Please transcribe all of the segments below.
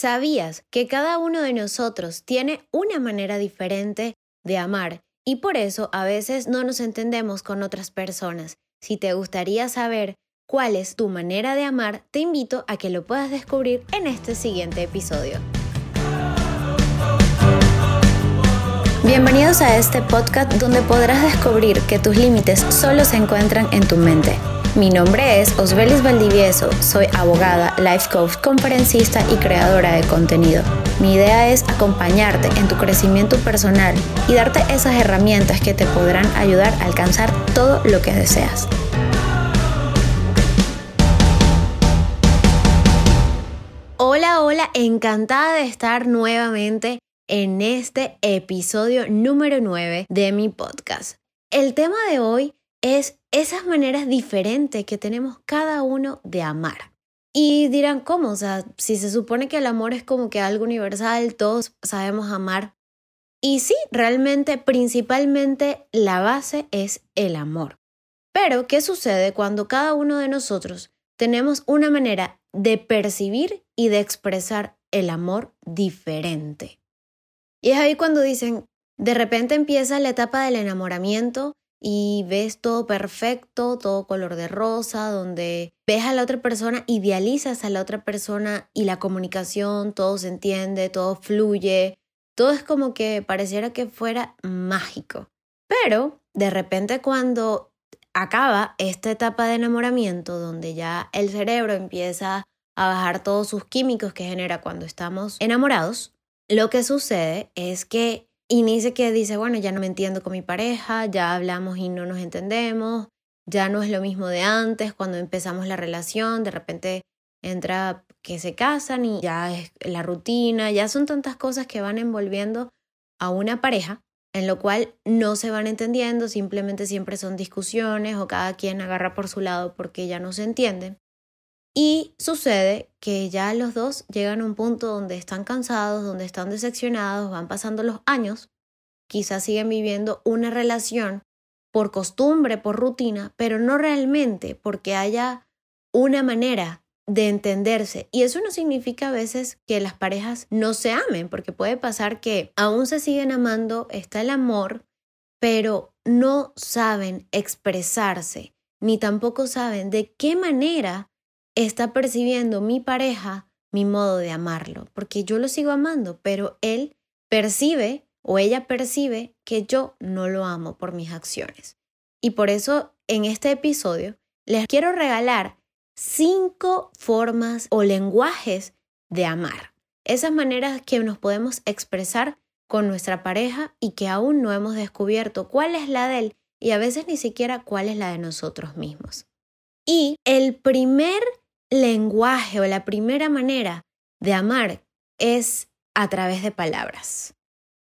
¿Sabías que cada uno de nosotros tiene una manera diferente de amar y por eso a veces no nos entendemos con otras personas? Si te gustaría saber cuál es tu manera de amar, te invito a que lo puedas descubrir en este siguiente episodio. Bienvenidos a este podcast donde podrás descubrir que tus límites solo se encuentran en tu mente. Mi nombre es Osbelis Valdivieso, soy abogada, life coach, conferencista y creadora de contenido. Mi idea es acompañarte en tu crecimiento personal y darte esas herramientas que te podrán ayudar a alcanzar todo lo que deseas. Hola, hola, encantada de estar nuevamente en este episodio número 9 de mi podcast. El tema de hoy es esas maneras diferentes que tenemos cada uno de amar. Y dirán, ¿cómo? O sea, si se supone que el amor es como que algo universal, todos sabemos amar. Y sí, realmente, principalmente, la base es el amor. Pero, ¿qué sucede cuando cada uno de nosotros tenemos una manera de percibir y de expresar el amor diferente? Y es ahí cuando dicen, de repente empieza la etapa del enamoramiento y ves todo perfecto, todo color de rosa, donde ves a la otra persona, idealizas a la otra persona y la comunicación, todo se entiende, todo fluye, todo es como que pareciera que fuera mágico. Pero de repente cuando acaba esta etapa de enamoramiento, donde ya el cerebro empieza a bajar todos sus químicos que genera cuando estamos enamorados, lo que sucede es que inicia que dice, bueno, ya no me entiendo con mi pareja, ya hablamos y no nos entendemos, ya no es lo mismo de antes, cuando empezamos la relación, de repente entra que se casan y ya es la rutina, ya son tantas cosas que van envolviendo a una pareja, en lo cual no se van entendiendo, simplemente siempre son discusiones o cada quien agarra por su lado porque ya no se entienden. Y sucede que ya los dos llegan a un punto donde están cansados, donde están decepcionados, van pasando los años, quizás siguen viviendo una relación por costumbre, por rutina, pero no realmente porque haya una manera de entenderse. Y eso no significa a veces que las parejas no se amen, porque puede pasar que aún se siguen amando, está el amor, pero no saben expresarse, ni tampoco saben de qué manera está percibiendo mi pareja mi modo de amarlo, porque yo lo sigo amando, pero él percibe o ella percibe que yo no lo amo por mis acciones. Y por eso en este episodio les quiero regalar cinco formas o lenguajes de amar. Esas maneras que nos podemos expresar con nuestra pareja y que aún no hemos descubierto cuál es la de él y a veces ni siquiera cuál es la de nosotros mismos. Y el primer lenguaje o la primera manera de amar es a través de palabras.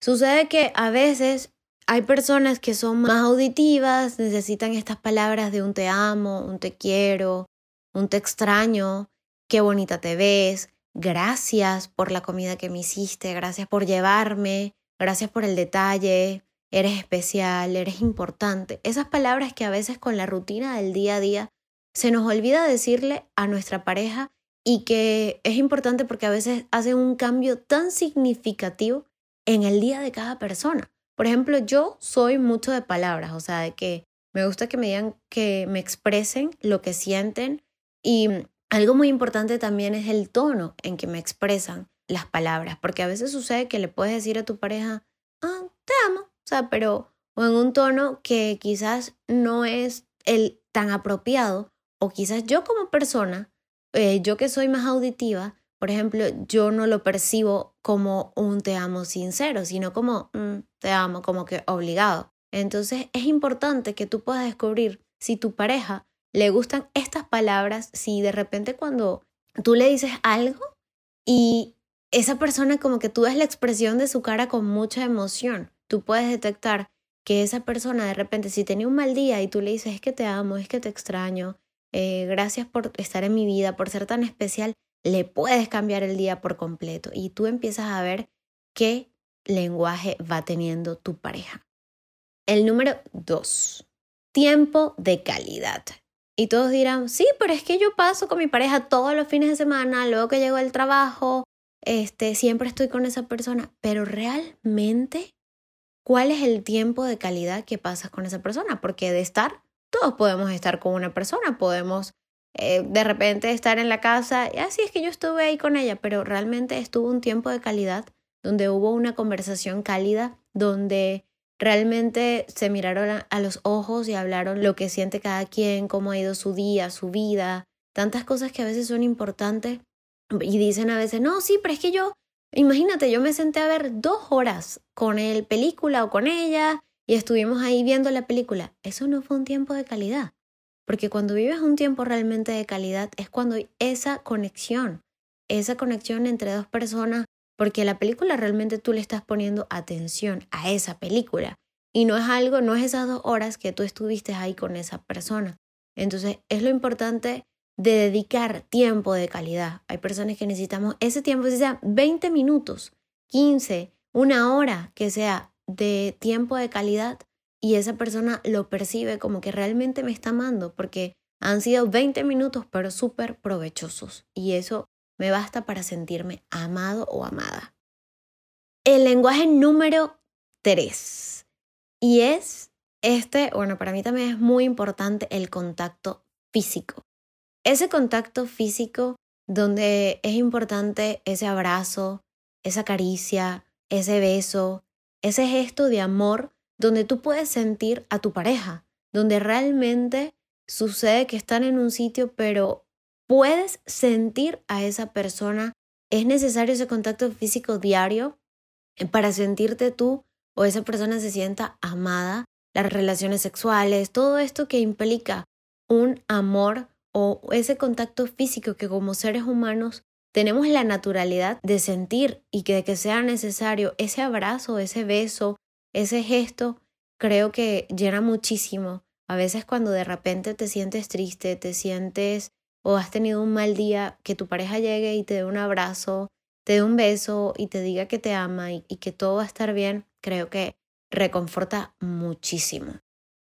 Sucede que a veces hay personas que son más auditivas, necesitan estas palabras de un te amo, un te quiero, un te extraño, qué bonita te ves, gracias por la comida que me hiciste, gracias por llevarme, gracias por el detalle, eres especial, eres importante. Esas palabras que a veces con la rutina del día a día se nos olvida decirle a nuestra pareja y que es importante porque a veces hace un cambio tan significativo en el día de cada persona. Por ejemplo, yo soy mucho de palabras, o sea, de que me gusta que me digan, que me expresen lo que sienten y algo muy importante también es el tono en que me expresan las palabras, porque a veces sucede que le puedes decir a tu pareja, ah, te amo, o sea, pero o en un tono que quizás no es el tan apropiado o quizás yo como persona, eh, yo que soy más auditiva, por ejemplo, yo no lo percibo como un te amo sincero, sino como mm, te amo, como que obligado. Entonces es importante que tú puedas descubrir si tu pareja le gustan estas palabras, si de repente cuando tú le dices algo y esa persona como que tú ves la expresión de su cara con mucha emoción, tú puedes detectar que esa persona de repente si tenía un mal día y tú le dices es que te amo, es que te extraño, eh, gracias por estar en mi vida, por ser tan especial, le puedes cambiar el día por completo y tú empiezas a ver qué lenguaje va teniendo tu pareja. El número dos, tiempo de calidad. Y todos dirán, sí, pero es que yo paso con mi pareja todos los fines de semana, luego que llego del trabajo, este, siempre estoy con esa persona, pero realmente, ¿cuál es el tiempo de calidad que pasas con esa persona? Porque de estar, todos podemos estar con una persona, podemos eh, de repente estar en la casa, y así es que yo estuve ahí con ella, pero realmente estuvo un tiempo de calidad donde hubo una conversación cálida, donde realmente se miraron a los ojos y hablaron lo que siente cada quien, cómo ha ido su día, su vida, tantas cosas que a veces son importantes y dicen a veces, no, sí, pero es que yo, imagínate, yo me senté a ver dos horas con el película o con ella y estuvimos ahí viendo la película. Eso no fue un tiempo de calidad. Porque cuando vives un tiempo realmente de calidad es cuando hay esa conexión, esa conexión entre dos personas, porque la película realmente tú le estás poniendo atención a esa película. Y no es algo, no es esas dos horas que tú estuviste ahí con esa persona. Entonces es lo importante de dedicar tiempo de calidad. Hay personas que necesitamos ese tiempo, si sea 20 minutos, 15, una hora que sea de tiempo de calidad y esa persona lo percibe como que realmente me está amando porque han sido 20 minutos pero súper provechosos y eso me basta para sentirme amado o amada. El lenguaje número 3 y es este, bueno, para mí también es muy importante el contacto físico. Ese contacto físico donde es importante ese abrazo, esa caricia, ese beso, ese gesto de amor donde tú puedes sentir a tu pareja, donde realmente sucede que están en un sitio, pero puedes sentir a esa persona. Es necesario ese contacto físico diario para sentirte tú o esa persona se sienta amada, las relaciones sexuales, todo esto que implica un amor o ese contacto físico que como seres humanos tenemos la naturalidad de sentir y que de que sea necesario ese abrazo, ese beso, ese gesto creo que llena muchísimo. A veces cuando de repente te sientes triste, te sientes o has tenido un mal día, que tu pareja llegue y te dé un abrazo, te dé un beso y te diga que te ama y, que todo va a estar bien, creo que reconforta muchísimo.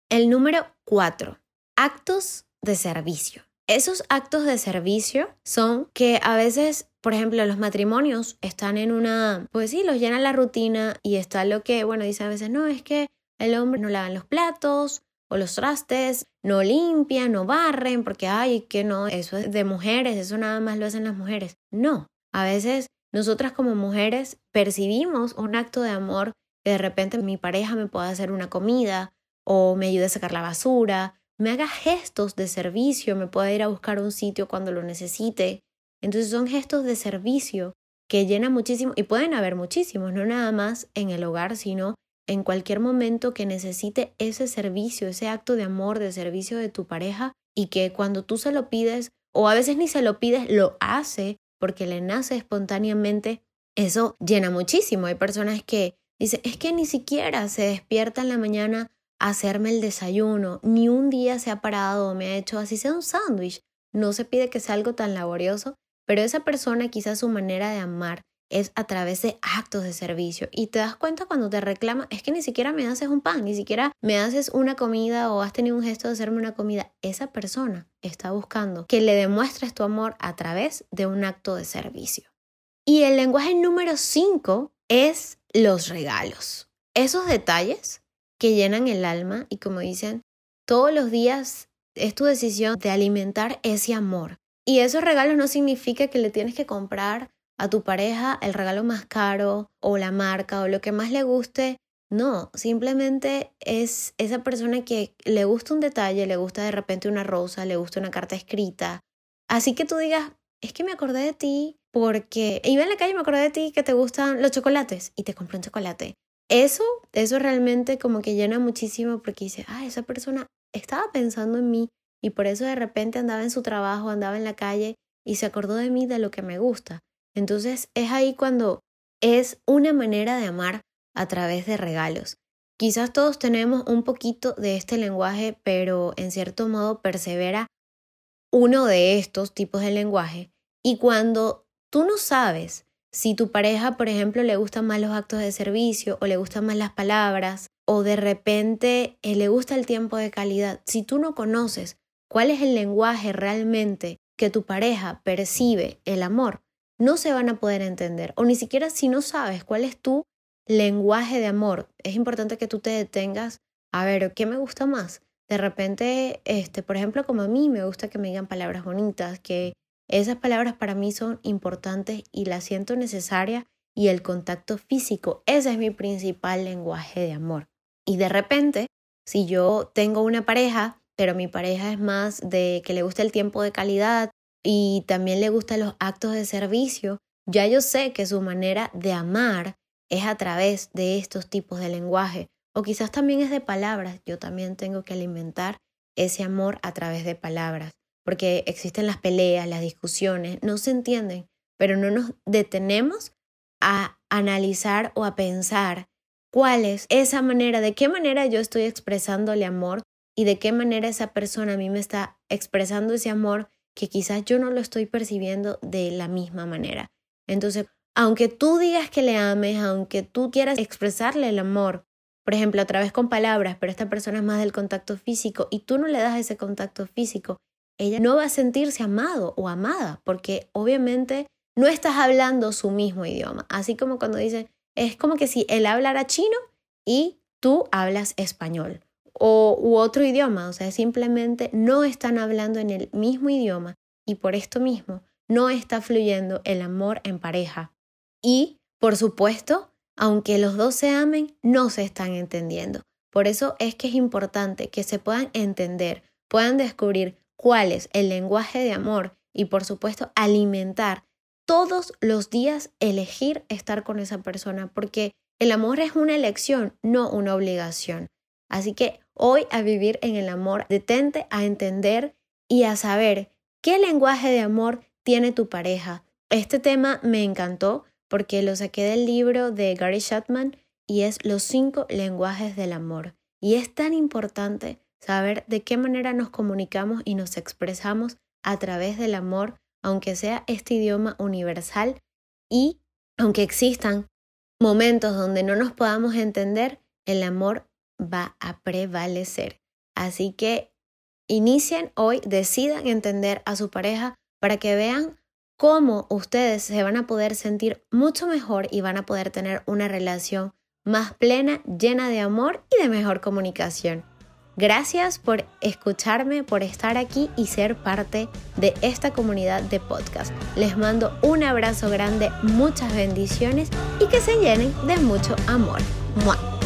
El número cuatro, actos de servicio. Esos actos de servicio son que a veces, por ejemplo, los matrimonios están en una, pues sí, los llena la rutina y está lo que, bueno, dice a veces, no, es que el hombre no lavan los platos o los trastes, no limpian, no barren, porque, ay, que no, eso es de mujeres, eso nada más lo hacen las mujeres. No, a veces nosotras como mujeres percibimos un acto de amor que de repente mi pareja me pueda hacer una comida o me ayude a sacar la basura me haga gestos de servicio, me pueda ir a buscar un sitio cuando lo necesite. Entonces son gestos de servicio que llenan muchísimo y pueden haber muchísimos, no nada más en el hogar, sino en cualquier momento que necesite ese servicio, ese acto de amor, de servicio de tu pareja y que cuando tú se lo pides o a veces ni se lo pides, lo hace porque le nace espontáneamente, eso llena muchísimo. Hay personas que dicen, es que ni siquiera se despierta en la mañana hacerme el desayuno, ni un día se ha parado o me ha hecho así sea un sándwich. No se pide que sea algo tan laborioso, pero esa persona quizás su manera de amar es a través de actos de servicio y te das cuenta cuando te reclama es que ni siquiera me haces un pan, ni siquiera me haces una comida o has tenido un gesto de hacerme una comida. Esa persona está buscando que le demuestres tu amor a través de un acto de servicio. Y el lenguaje número 5 es los regalos. Esos detalles que llenan el alma y como dicen, todos los días es tu decisión de alimentar ese amor. Y esos regalos no significa que le tienes que comprar a tu pareja el regalo más caro o la marca o lo que más le guste. No, simplemente es esa persona que le gusta un detalle, le gusta de repente una rosa, le gusta una carta escrita. Así que tú digas, es que me acordé de ti porque iba en la calle y me acordé de ti que te gustan los chocolates y te compré un chocolate. Eso, eso realmente como que llena muchísimo porque dice, ah, esa persona estaba pensando en mí y por eso de repente andaba en su trabajo, andaba en la calle y se acordó de mí de lo que me gusta. Entonces es ahí cuando es una manera de amar a través de regalos. Quizás todos tenemos un poquito de este lenguaje, pero en cierto modo persevera uno de estos tipos de lenguaje. Y cuando tú no sabes si tu pareja, por ejemplo, le gustan más los actos de servicio o le gustan más las palabras o de repente eh, le gusta el tiempo de calidad, si tú no conoces cuál es el lenguaje realmente que tu pareja percibe el amor, no se van a poder entender. O ni siquiera si no sabes cuál es tu lenguaje de amor, es importante que tú te detengas a ver, ¿qué me gusta más? De repente, este, por ejemplo, como a mí me gusta que me digan palabras bonitas, que esas palabras para mí son importantes y las siento necesarias y el contacto físico, ese es mi principal lenguaje de amor. Y de repente, si yo tengo una pareja, pero mi pareja es más de que le gusta el tiempo de calidad y también le gustan los actos de servicio, ya yo sé que su manera de amar es a través de estos tipos de lenguaje. O quizás también es de palabras. Yo también tengo que alimentar ese amor a través de palabras. Porque existen las peleas, las discusiones, no se entienden, pero no nos detenemos a analizar o a pensar cuál es esa manera, de qué manera yo estoy expresándole amor y de qué manera esa persona a mí me está expresando ese amor que quizás yo no lo estoy percibiendo de la misma manera. Entonces, aunque tú digas que le ames, aunque tú quieras expresarle el amor, por ejemplo, a través con palabras, pero esta persona es más del contacto físico y tú no le das ese contacto físico, ella no va a sentirse amado o amada, porque obviamente no estás hablando su mismo idioma. Así como cuando dicen, es como que si él hablara chino y tú hablas español o u otro idioma, o sea, simplemente no están hablando en el mismo idioma y por esto mismo no está fluyendo el amor en pareja. Y, por supuesto, aunque los dos se amen, no se están entendiendo. Por eso es que es importante que se puedan entender, puedan descubrir cuál es el lenguaje de amor y por supuesto alimentar todos los días, elegir estar con esa persona, porque el amor es una elección, no una obligación. Así que hoy a vivir en el amor, detente a entender y a saber qué lenguaje de amor tiene tu pareja. Este tema me encantó porque lo saqué del libro de Gary Chapman y es Los cinco lenguajes del amor. Y es tan importante saber de qué manera nos comunicamos y nos expresamos a través del amor, aunque sea este idioma universal y aunque existan momentos donde no nos podamos entender, el amor va a prevalecer. Así que inicien hoy, decidan entender a su pareja para que vean cómo ustedes se van a poder sentir mucho mejor y van a poder tener una relación más plena, llena de amor y de mejor comunicación. Gracias por escucharme, por estar aquí y ser parte de esta comunidad de podcast. Les mando un abrazo grande, muchas bendiciones y que se llenen de mucho amor. ¡Mua!